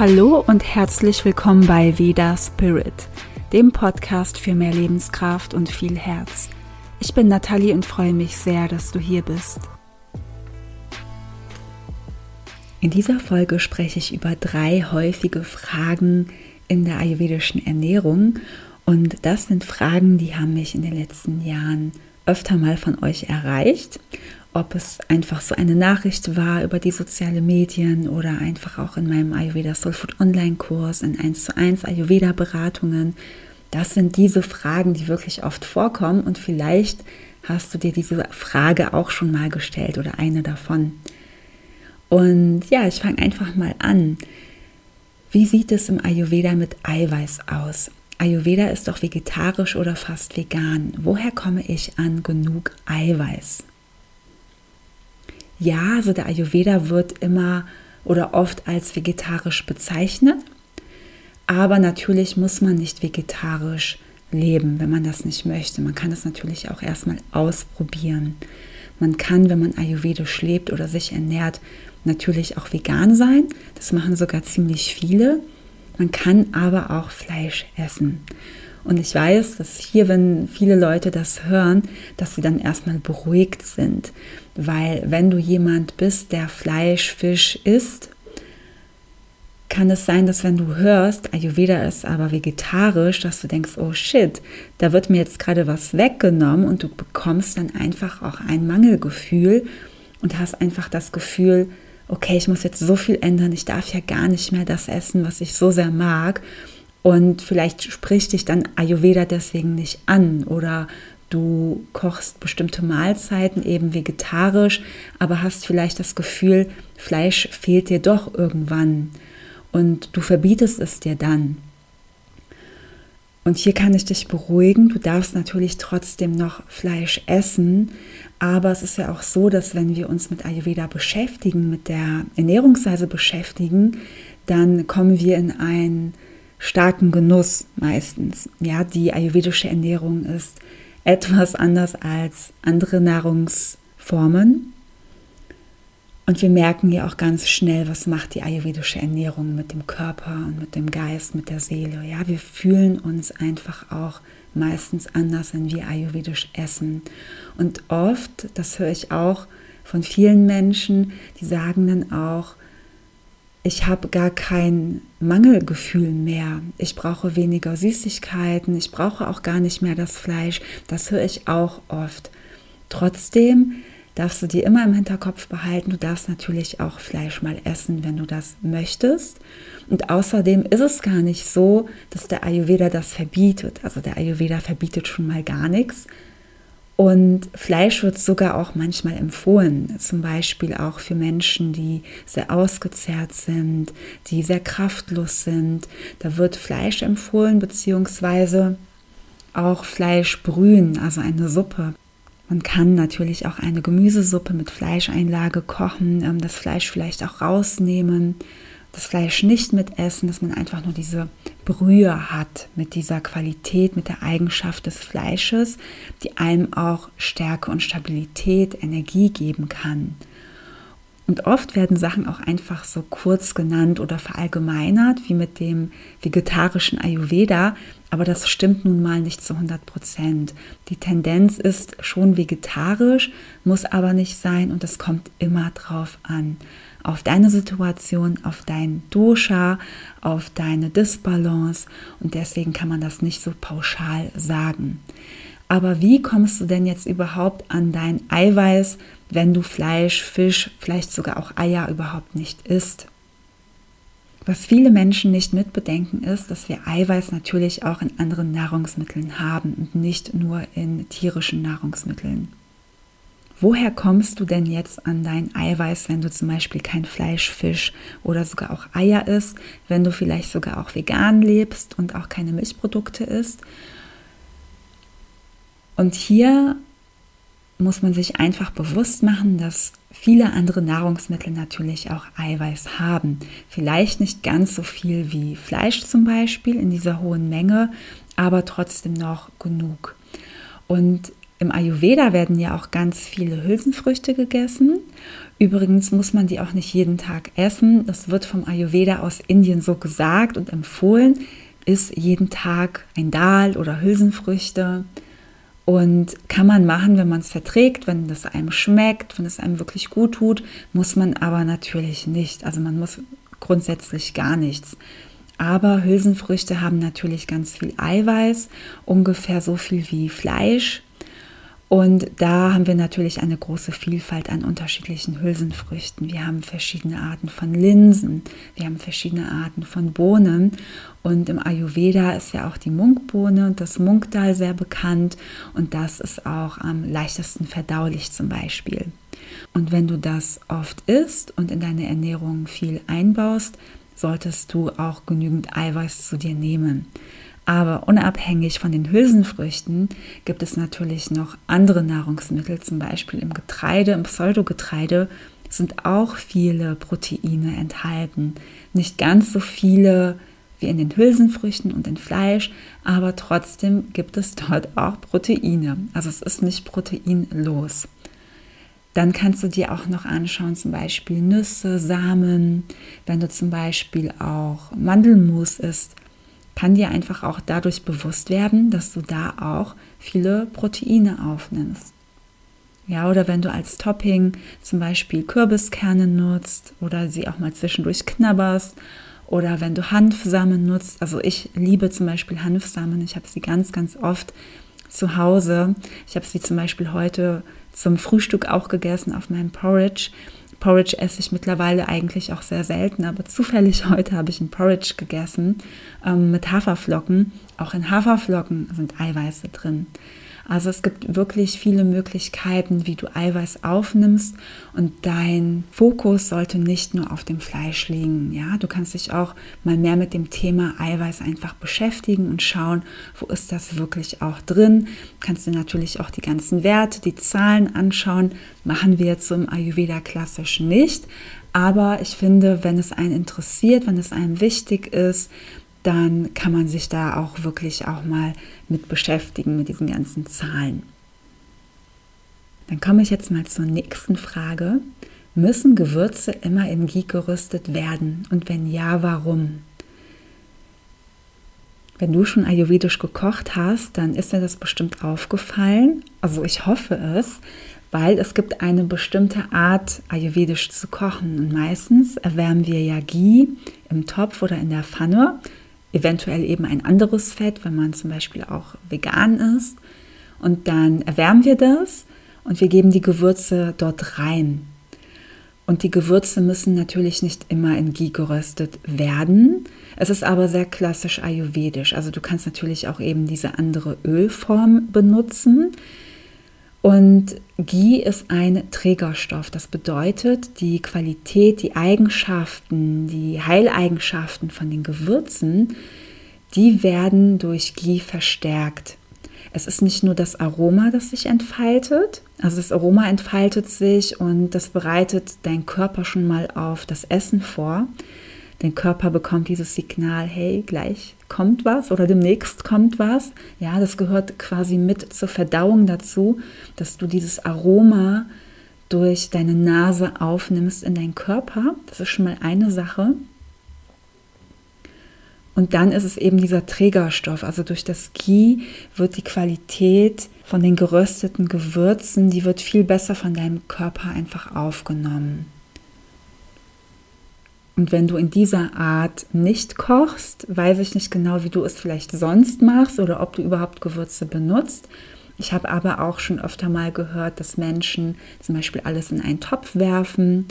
Hallo und herzlich willkommen bei Veda Spirit, dem Podcast für mehr Lebenskraft und viel Herz. Ich bin Nathalie und freue mich sehr, dass du hier bist. In dieser Folge spreche ich über drei häufige Fragen in der ayurvedischen Ernährung und das sind Fragen, die haben mich in den letzten Jahren öfter mal von euch erreicht ob es einfach so eine Nachricht war über die sozialen Medien oder einfach auch in meinem Ayurveda Soul Food Online Kurs, in 1 zu 1 Ayurveda Beratungen. Das sind diese Fragen, die wirklich oft vorkommen und vielleicht hast du dir diese Frage auch schon mal gestellt oder eine davon. Und ja, ich fange einfach mal an. Wie sieht es im Ayurveda mit Eiweiß aus? Ayurveda ist doch vegetarisch oder fast vegan. Woher komme ich an genug Eiweiß? Ja, also der Ayurveda wird immer oder oft als vegetarisch bezeichnet, aber natürlich muss man nicht vegetarisch leben, wenn man das nicht möchte. Man kann das natürlich auch erstmal ausprobieren. Man kann, wenn man ayurvedisch lebt oder sich ernährt, natürlich auch vegan sein. Das machen sogar ziemlich viele. Man kann aber auch Fleisch essen. Und ich weiß, dass hier, wenn viele Leute das hören, dass sie dann erstmal beruhigt sind. Weil wenn du jemand bist, der Fleisch, Fisch isst, kann es sein, dass wenn du hörst, Ayurveda ist aber vegetarisch, dass du denkst, oh shit, da wird mir jetzt gerade was weggenommen und du bekommst dann einfach auch ein Mangelgefühl und hast einfach das Gefühl, okay, ich muss jetzt so viel ändern, ich darf ja gar nicht mehr das essen, was ich so sehr mag. Und vielleicht spricht dich dann Ayurveda deswegen nicht an oder du kochst bestimmte Mahlzeiten eben vegetarisch, aber hast vielleicht das Gefühl, Fleisch fehlt dir doch irgendwann und du verbietest es dir dann. Und hier kann ich dich beruhigen, du darfst natürlich trotzdem noch Fleisch essen, aber es ist ja auch so, dass wenn wir uns mit Ayurveda beschäftigen, mit der Ernährungsweise beschäftigen, dann kommen wir in ein starken Genuss meistens. Ja, die ayurvedische Ernährung ist etwas anders als andere Nahrungsformen. Und wir merken ja auch ganz schnell, was macht die ayurvedische Ernährung mit dem Körper und mit dem Geist, mit der Seele. Ja, wir fühlen uns einfach auch meistens anders, wenn wir ayurvedisch essen. Und oft, das höre ich auch von vielen Menschen, die sagen dann auch, ich habe gar kein Mangelgefühl mehr. Ich brauche weniger Süßigkeiten. Ich brauche auch gar nicht mehr das Fleisch. Das höre ich auch oft. Trotzdem darfst du dir immer im Hinterkopf behalten, du darfst natürlich auch Fleisch mal essen, wenn du das möchtest. Und außerdem ist es gar nicht so, dass der Ayurveda das verbietet. Also der Ayurveda verbietet schon mal gar nichts, und Fleisch wird sogar auch manchmal empfohlen, zum Beispiel auch für Menschen, die sehr ausgezehrt sind, die sehr kraftlos sind. Da wird Fleisch empfohlen, beziehungsweise auch Fleisch brühen, also eine Suppe. Man kann natürlich auch eine Gemüsesuppe mit Fleischeinlage kochen, ähm, das Fleisch vielleicht auch rausnehmen das Fleisch nicht mitessen, dass man einfach nur diese Brühe hat mit dieser Qualität, mit der Eigenschaft des Fleisches, die einem auch Stärke und Stabilität, Energie geben kann. Und oft werden Sachen auch einfach so kurz genannt oder verallgemeinert, wie mit dem vegetarischen Ayurveda, aber das stimmt nun mal nicht zu 100 Prozent. Die Tendenz ist schon vegetarisch, muss aber nicht sein. Und es kommt immer drauf an. Auf deine Situation, auf dein Dosha, auf deine Disbalance. Und deswegen kann man das nicht so pauschal sagen. Aber wie kommst du denn jetzt überhaupt an dein Eiweiß, wenn du Fleisch, Fisch, vielleicht sogar auch Eier überhaupt nicht isst? Was viele Menschen nicht mitbedenken ist, dass wir Eiweiß natürlich auch in anderen Nahrungsmitteln haben und nicht nur in tierischen Nahrungsmitteln. Woher kommst du denn jetzt an dein Eiweiß, wenn du zum Beispiel kein Fleisch, Fisch oder sogar auch Eier isst, wenn du vielleicht sogar auch vegan lebst und auch keine Milchprodukte isst? Und hier muss man sich einfach bewusst machen, dass viele andere Nahrungsmittel natürlich auch Eiweiß haben. Vielleicht nicht ganz so viel wie Fleisch zum Beispiel in dieser hohen Menge, aber trotzdem noch genug. Und Im Ayurveda werden ja auch ganz viele Hülsenfrüchte gegessen. Übrigens muss man die auch nicht jeden Tag essen. Das wird vom Ayurveda aus Indien so gesagt und empfohlen. Ist jeden Tag ein Dal oder Hülsenfrüchte. Und kann man machen, wenn man es verträgt, wenn das einem schmeckt, wenn es einem wirklich gut tut, muss man aber natürlich nicht. Also man muss grundsätzlich gar nichts. Aber Hülsenfrüchte haben natürlich ganz viel Eiweiß, ungefähr so viel wie Fleisch. Und da haben wir natürlich eine große Vielfalt an unterschiedlichen Hülsenfrüchten. Wir haben verschiedene Arten von Linsen, wir haben verschiedene Arten von Bohnen. Und im Ayurveda ist ja auch die Munkbohne und das Munkdal sehr bekannt. Und das ist auch am leichtesten verdaulich zum Beispiel. Und wenn du das oft isst und in deine Ernährung viel einbaust, solltest du auch genügend Eiweiß zu dir nehmen. Aber unabhängig von den Hülsenfrüchten gibt es natürlich noch andere Nahrungsmittel, zum Beispiel im Getreide, im Pseudogetreide sind auch viele Proteine enthalten. Nicht ganz so viele wie in den Hülsenfrüchten und in Fleisch, aber trotzdem gibt es dort auch Proteine. Also es ist nicht proteinlos. Dann kannst du dir auch noch anschauen, zum Beispiel Nüsse, Samen. Wenn du zum Beispiel auch Mandelmus isst, kann dir einfach auch dadurch bewusst werden, dass du da auch viele Proteine aufnimmst. Ja, oder wenn du als Topping zum Beispiel Kürbiskerne nutzt oder sie auch mal zwischendurch knabberst oder wenn du Hanfsamen nutzt. Also ich liebe zum Beispiel Hanfsamen. Ich habe sie ganz, ganz oft zu Hause. Ich habe sie zum Beispiel heute zum Frühstück auch gegessen auf meinem Porridge. Porridge esse ich mittlerweile eigentlich auch sehr selten, aber zufällig heute habe ich ein Porridge gegessen ähm, mit Haferflocken. Auch in Haferflocken sind Eiweiße drin. Also es gibt wirklich viele Möglichkeiten, wie du Eiweiß aufnimmst und dein Fokus sollte nicht nur auf dem Fleisch liegen. Ja, du kannst dich auch mal mehr mit dem Thema Eiweiß einfach beschäftigen und schauen, wo ist das wirklich auch drin. Kannst du natürlich auch die ganzen Werte, die Zahlen anschauen. Machen wir jetzt im Ayurveda klassisch nicht. Aber ich finde, wenn es einen interessiert, wenn es einem wichtig ist, dann kann man sich da auch wirklich auch mal mit beschäftigen, mit diesen ganzen Zahlen. Dann komme ich jetzt mal zur nächsten Frage. Müssen Gewürze immer in Ghee gerüstet werden? Und wenn ja, warum? Wenn du schon ayurvedisch gekocht hast, dann ist dir das bestimmt aufgefallen. Also ich hoffe es, weil es gibt eine bestimmte Art, ayurvedisch zu kochen. Und meistens erwärmen wir ja Ghee im Topf oder in der Pfanne eventuell eben ein anderes Fett, wenn man zum Beispiel auch vegan ist. Und dann erwärmen wir das und wir geben die Gewürze dort rein. Und die Gewürze müssen natürlich nicht immer in Ghee geröstet werden. Es ist aber sehr klassisch ayurvedisch. Also du kannst natürlich auch eben diese andere Ölform benutzen. Und Ghee ist ein Trägerstoff. Das bedeutet, die Qualität, die Eigenschaften, die Heileigenschaften von den Gewürzen, die werden durch Ghee verstärkt. Es ist nicht nur das Aroma, das sich entfaltet, also das Aroma entfaltet sich und das bereitet dein Körper schon mal auf das Essen vor, Dein Körper bekommt dieses Signal, hey, gleich kommt was oder demnächst kommt was. Ja, das gehört quasi mit zur Verdauung dazu, dass du dieses Aroma durch deine Nase aufnimmst in deinen Körper. Das ist schon mal eine Sache. Und dann ist es eben dieser Trägerstoff. Also durch das Ghee wird die Qualität von den gerösteten Gewürzen, die wird viel besser von deinem Körper einfach aufgenommen. Und wenn du in dieser Art nicht kochst, weiß ich nicht genau, wie du es vielleicht sonst machst oder ob du überhaupt Gewürze benutzt. Ich habe aber auch schon öfter mal gehört, dass Menschen zum Beispiel alles in einen Topf werfen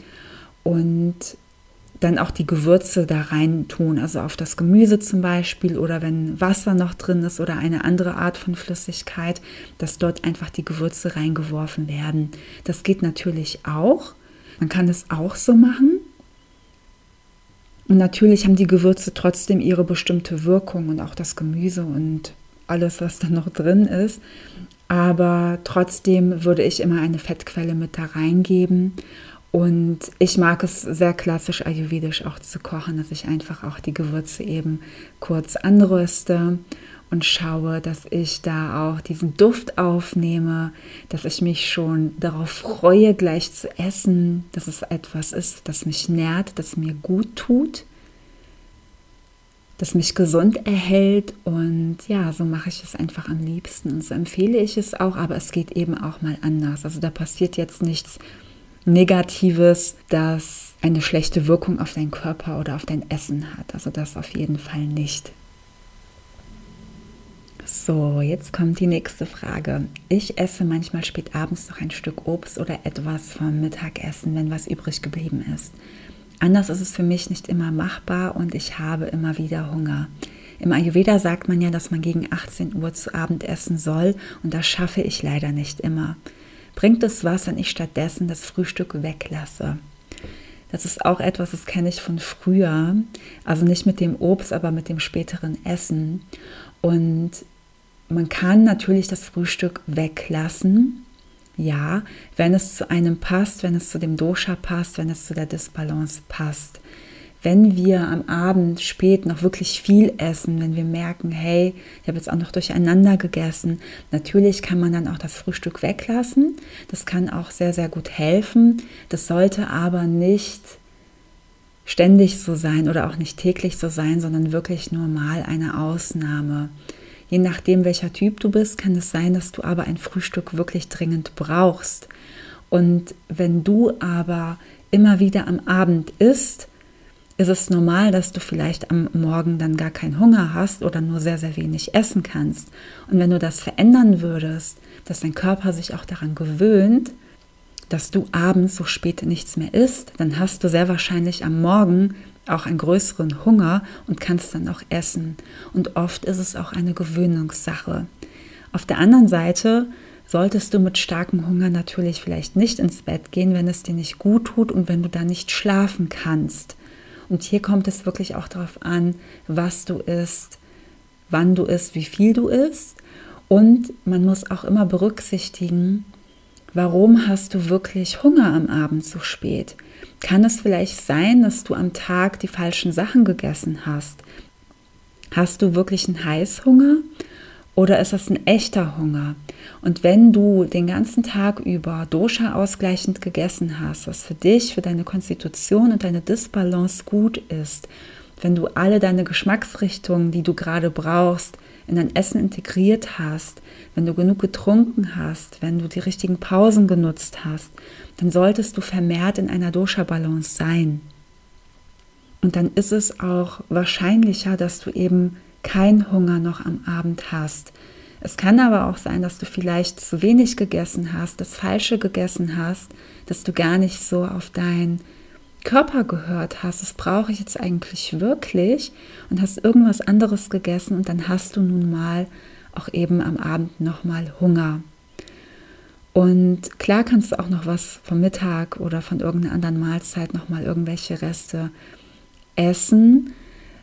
und dann auch die Gewürze da rein tun, also auf das Gemüse zum Beispiel oder wenn Wasser noch drin ist oder eine andere Art von Flüssigkeit, dass dort einfach die Gewürze reingeworfen werden. Das geht natürlich auch. Man kann es auch so machen. Und natürlich haben die Gewürze trotzdem ihre bestimmte Wirkung und auch das Gemüse und alles, was da noch drin ist. Aber trotzdem würde ich immer eine Fettquelle mit da reingeben. Und ich mag es sehr klassisch ayurvedisch auch zu kochen, dass ich einfach auch die Gewürze eben kurz anröste und schaue, dass ich da auch diesen Duft aufnehme, dass ich mich schon darauf freue, gleich zu essen, dass es etwas ist, das mich nährt, das mir gut tut, das mich gesund erhält und ja, so mache ich es einfach am liebsten und so empfehle ich es auch, aber es geht eben auch mal anders. Also da passiert jetzt nichts Negatives, das eine schlechte Wirkung auf deinen Körper oder auf dein Essen hat. Also das auf jeden Fall nicht. So, jetzt kommt die nächste Frage. Ich esse manchmal spät abends noch ein Stück Obst oder etwas vom Mittagessen, wenn was übrig geblieben ist. Anders ist es für mich nicht immer machbar und ich habe immer wieder Hunger. Im Ayurveda sagt man ja, dass man gegen 18 Uhr zu Abend essen soll und das schaffe ich leider nicht immer bringt es was, wenn ich stattdessen das Frühstück weglasse. Das ist auch etwas, das kenne ich von früher. Also nicht mit dem Obst, aber mit dem späteren Essen. Und man kann natürlich das Frühstück weglassen. Ja, wenn es zu einem passt, wenn es zu dem Dosha passt, wenn es zu der Disbalance passt wenn wir am Abend spät noch wirklich viel essen, wenn wir merken, hey, ich habe jetzt auch noch durcheinander gegessen, natürlich kann man dann auch das Frühstück weglassen. Das kann auch sehr, sehr gut helfen. Das sollte aber nicht ständig so sein oder auch nicht täglich so sein, sondern wirklich nur mal eine Ausnahme. Je nachdem, welcher Typ du bist, kann es sein, dass du aber ein Frühstück wirklich dringend brauchst. Und wenn du aber immer wieder am Abend isst, ist es normal, dass du vielleicht am Morgen dann gar keinen Hunger hast oder nur sehr, sehr wenig essen kannst. Und wenn du das verändern würdest, dass dein Körper sich auch daran gewöhnt, dass du abends so spät nichts mehr isst, dann hast du sehr wahrscheinlich am Morgen auch einen größeren Hunger und kannst dann auch essen. Und oft ist es auch eine Gewöhnungssache. Auf der anderen Seite solltest du mit starkem Hunger natürlich vielleicht nicht ins Bett gehen, wenn es dir nicht gut tut und wenn du da nicht schlafen kannst. Und hier kommt es wirklich auch darauf an, was du isst, wann du isst, wie viel du isst. Und man muss auch immer berücksichtigen, warum hast du wirklich Hunger am Abend so spät? Kann es vielleicht sein, dass du am Tag die falschen Sachen gegessen hast? Hast du wirklich einen Heißhunger oder ist das ein echter Hunger? Und wenn du den ganzen Tag über Dosha ausgleichend gegessen hast, was für dich, für deine Konstitution und deine Disbalance gut ist, wenn du alle deine Geschmacksrichtungen, die du gerade brauchst, in dein Essen integriert hast, wenn du genug getrunken hast, wenn du die richtigen Pausen genutzt hast, dann solltest du vermehrt in einer Dosha-Balance sein. Und dann ist es auch wahrscheinlicher, dass du eben keinen Hunger noch am Abend hast. Es kann aber auch sein, dass du vielleicht zu wenig gegessen hast, das Falsche gegessen hast, dass du gar nicht so auf deinen Körper gehört hast, das brauche ich jetzt eigentlich wirklich und hast irgendwas anderes gegessen und dann hast du nun mal auch eben am Abend nochmal Hunger. Und klar kannst du auch noch was vom Mittag oder von irgendeiner anderen Mahlzeit nochmal irgendwelche Reste essen,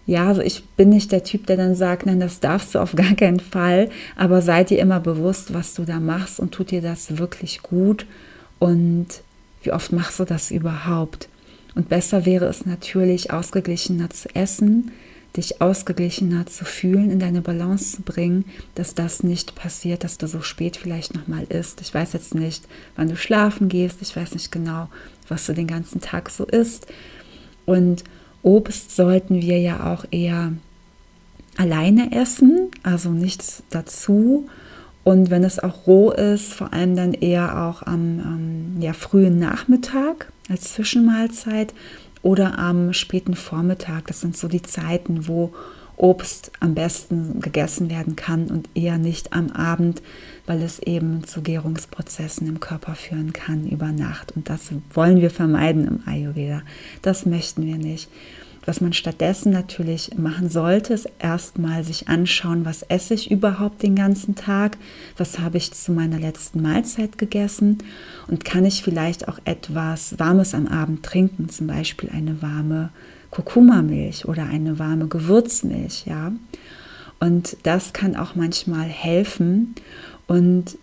ja, also ich bin nicht der Typ, der dann sagt, nein, das darfst du auf gar keinen Fall, aber sei dir immer bewusst, was du da machst und tut dir das wirklich gut und wie oft machst du das überhaupt? Und besser wäre es natürlich, ausgeglichener zu essen, dich ausgeglichener zu fühlen, in deine Balance zu bringen, dass das nicht passiert, dass du so spät vielleicht nochmal isst. Ich weiß jetzt nicht, wann du schlafen gehst, ich weiß nicht genau, was du den ganzen Tag so isst. Und Obst sollten wir ja auch eher alleine essen, also nichts dazu. Und wenn es auch roh ist, vor allem dann eher auch am ähm, ja, frühen Nachmittag als Zwischenmahlzeit oder am späten Vormittag. Das sind so die Zeiten, wo Obst am besten gegessen werden kann und eher nicht am Abend, weil es eben zu Gärungsprozessen im Körper führen kann über Nacht. Und das wollen wir vermeiden im Ayurveda. Das möchten wir nicht. Was man stattdessen natürlich machen sollte, ist erstmal sich anschauen, was esse ich überhaupt den ganzen Tag, was habe ich zu meiner letzten Mahlzeit gegessen und kann ich vielleicht auch etwas Warmes am Abend trinken, zum Beispiel eine warme Kurkuma-Milch oder eine warme Gewürzmilch, ja. Und das kann auch manchmal helfen. Und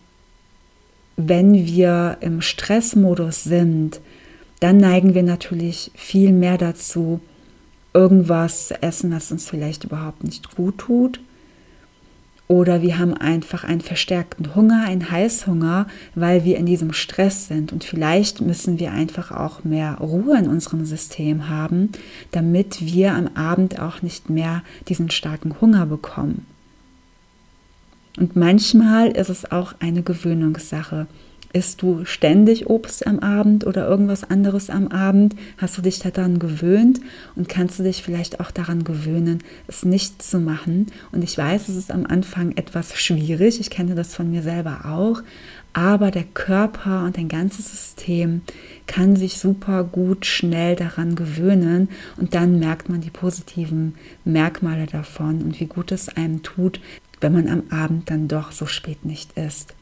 wenn wir im Stressmodus sind, dann neigen wir natürlich viel mehr dazu, irgendwas zu essen, was uns vielleicht überhaupt nicht gut tut. Oder wir haben einfach einen verstärkten Hunger, einen Heißhunger, weil wir in diesem Stress sind. Und vielleicht müssen wir einfach auch mehr Ruhe in unserem System haben, damit wir am Abend auch nicht mehr diesen starken Hunger bekommen. Und manchmal ist es auch eine Gewöhnungssache. Isst du ständig Obst am Abend oder irgendwas anderes am Abend? Hast du dich daran gewöhnt und kannst du dich vielleicht auch daran gewöhnen, es nicht zu machen? Und ich weiß, es ist am Anfang etwas schwierig. Ich kenne das von mir selber auch. Aber der Körper und dein ganzes System kann sich super gut schnell daran gewöhnen und dann merkt man die positiven Merkmale davon und wie gut es einem tut, wenn man am Abend dann doch so spät nicht isst.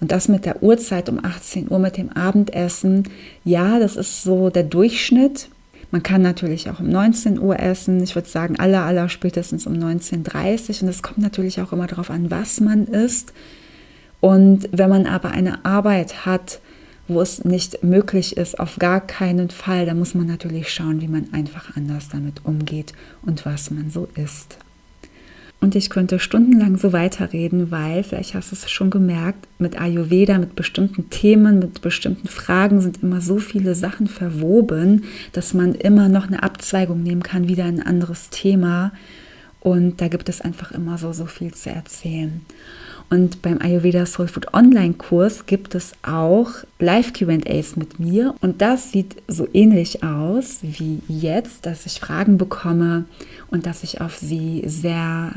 Und das mit der Uhrzeit um 18 Uhr mit dem Abendessen, ja, das ist so der Durchschnitt. Man kann natürlich auch um 19 Uhr essen. Ich würde sagen, aller, aller spätestens um 19.30 Uhr. Und es kommt natürlich auch immer darauf an, was man isst. Und wenn man aber eine Arbeit hat, wo es nicht möglich ist, auf gar keinen Fall, dann muss man natürlich schauen, wie man einfach anders damit umgeht und was man so isst. Und ich könnte stundenlang so weiterreden, weil, vielleicht hast du es schon gemerkt, mit Ayurveda, mit bestimmten Themen, mit bestimmten Fragen sind immer so viele Sachen verwoben, dass man immer noch eine Abzweigung nehmen kann, wieder ein anderes Thema. Und da gibt es einfach immer so, so viel zu erzählen. Und beim Ayurveda Soul Food Online Kurs gibt es auch Live QAs mit mir. Und das sieht so ähnlich aus wie jetzt, dass ich Fragen bekomme und dass ich auf sie sehr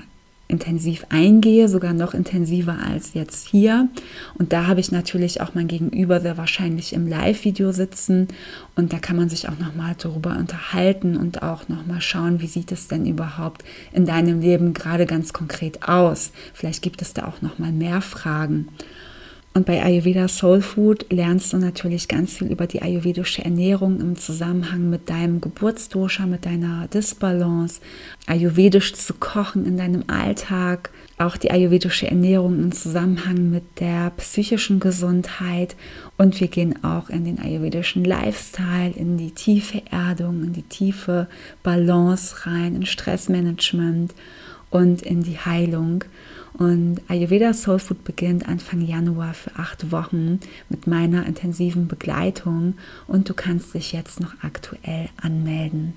intensiv eingehe, sogar noch intensiver als jetzt hier. Und da habe ich natürlich auch mein Gegenüber sehr wahrscheinlich im Live-Video sitzen und da kann man sich auch nochmal darüber unterhalten und auch nochmal schauen, wie sieht es denn überhaupt in deinem Leben gerade ganz konkret aus. Vielleicht gibt es da auch nochmal mehr Fragen. Und bei Ayurveda Soul Food lernst du natürlich ganz viel über die ayurvedische Ernährung im Zusammenhang mit deinem Geburtsdosha, mit deiner Disbalance, ayurvedisch zu kochen in deinem Alltag, auch die ayurvedische Ernährung im Zusammenhang mit der psychischen Gesundheit und wir gehen auch in den ayurvedischen Lifestyle, in die tiefe Erdung, in die tiefe Balance rein, in Stressmanagement und in die Heilung. Und Ayurveda Soul Food beginnt Anfang Januar für acht Wochen mit meiner intensiven Begleitung und du kannst dich jetzt noch aktuell anmelden.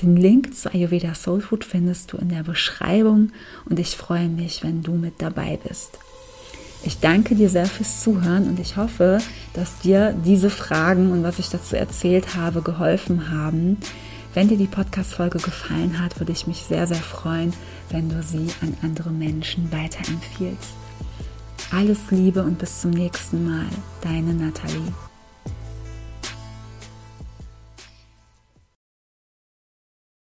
Den Link zu Ayurveda Soul Food findest du in der Beschreibung und ich freue mich, wenn du mit dabei bist. Ich danke dir sehr fürs Zuhören und ich hoffe, dass dir diese Fragen und was ich dazu erzählt habe geholfen haben. Wenn dir die Podcast-Folge gefallen hat, würde ich mich sehr, sehr freuen, wenn du sie an andere Menschen weiterempfiehlst. Alles Liebe und bis zum nächsten Mal, deine Nathalie.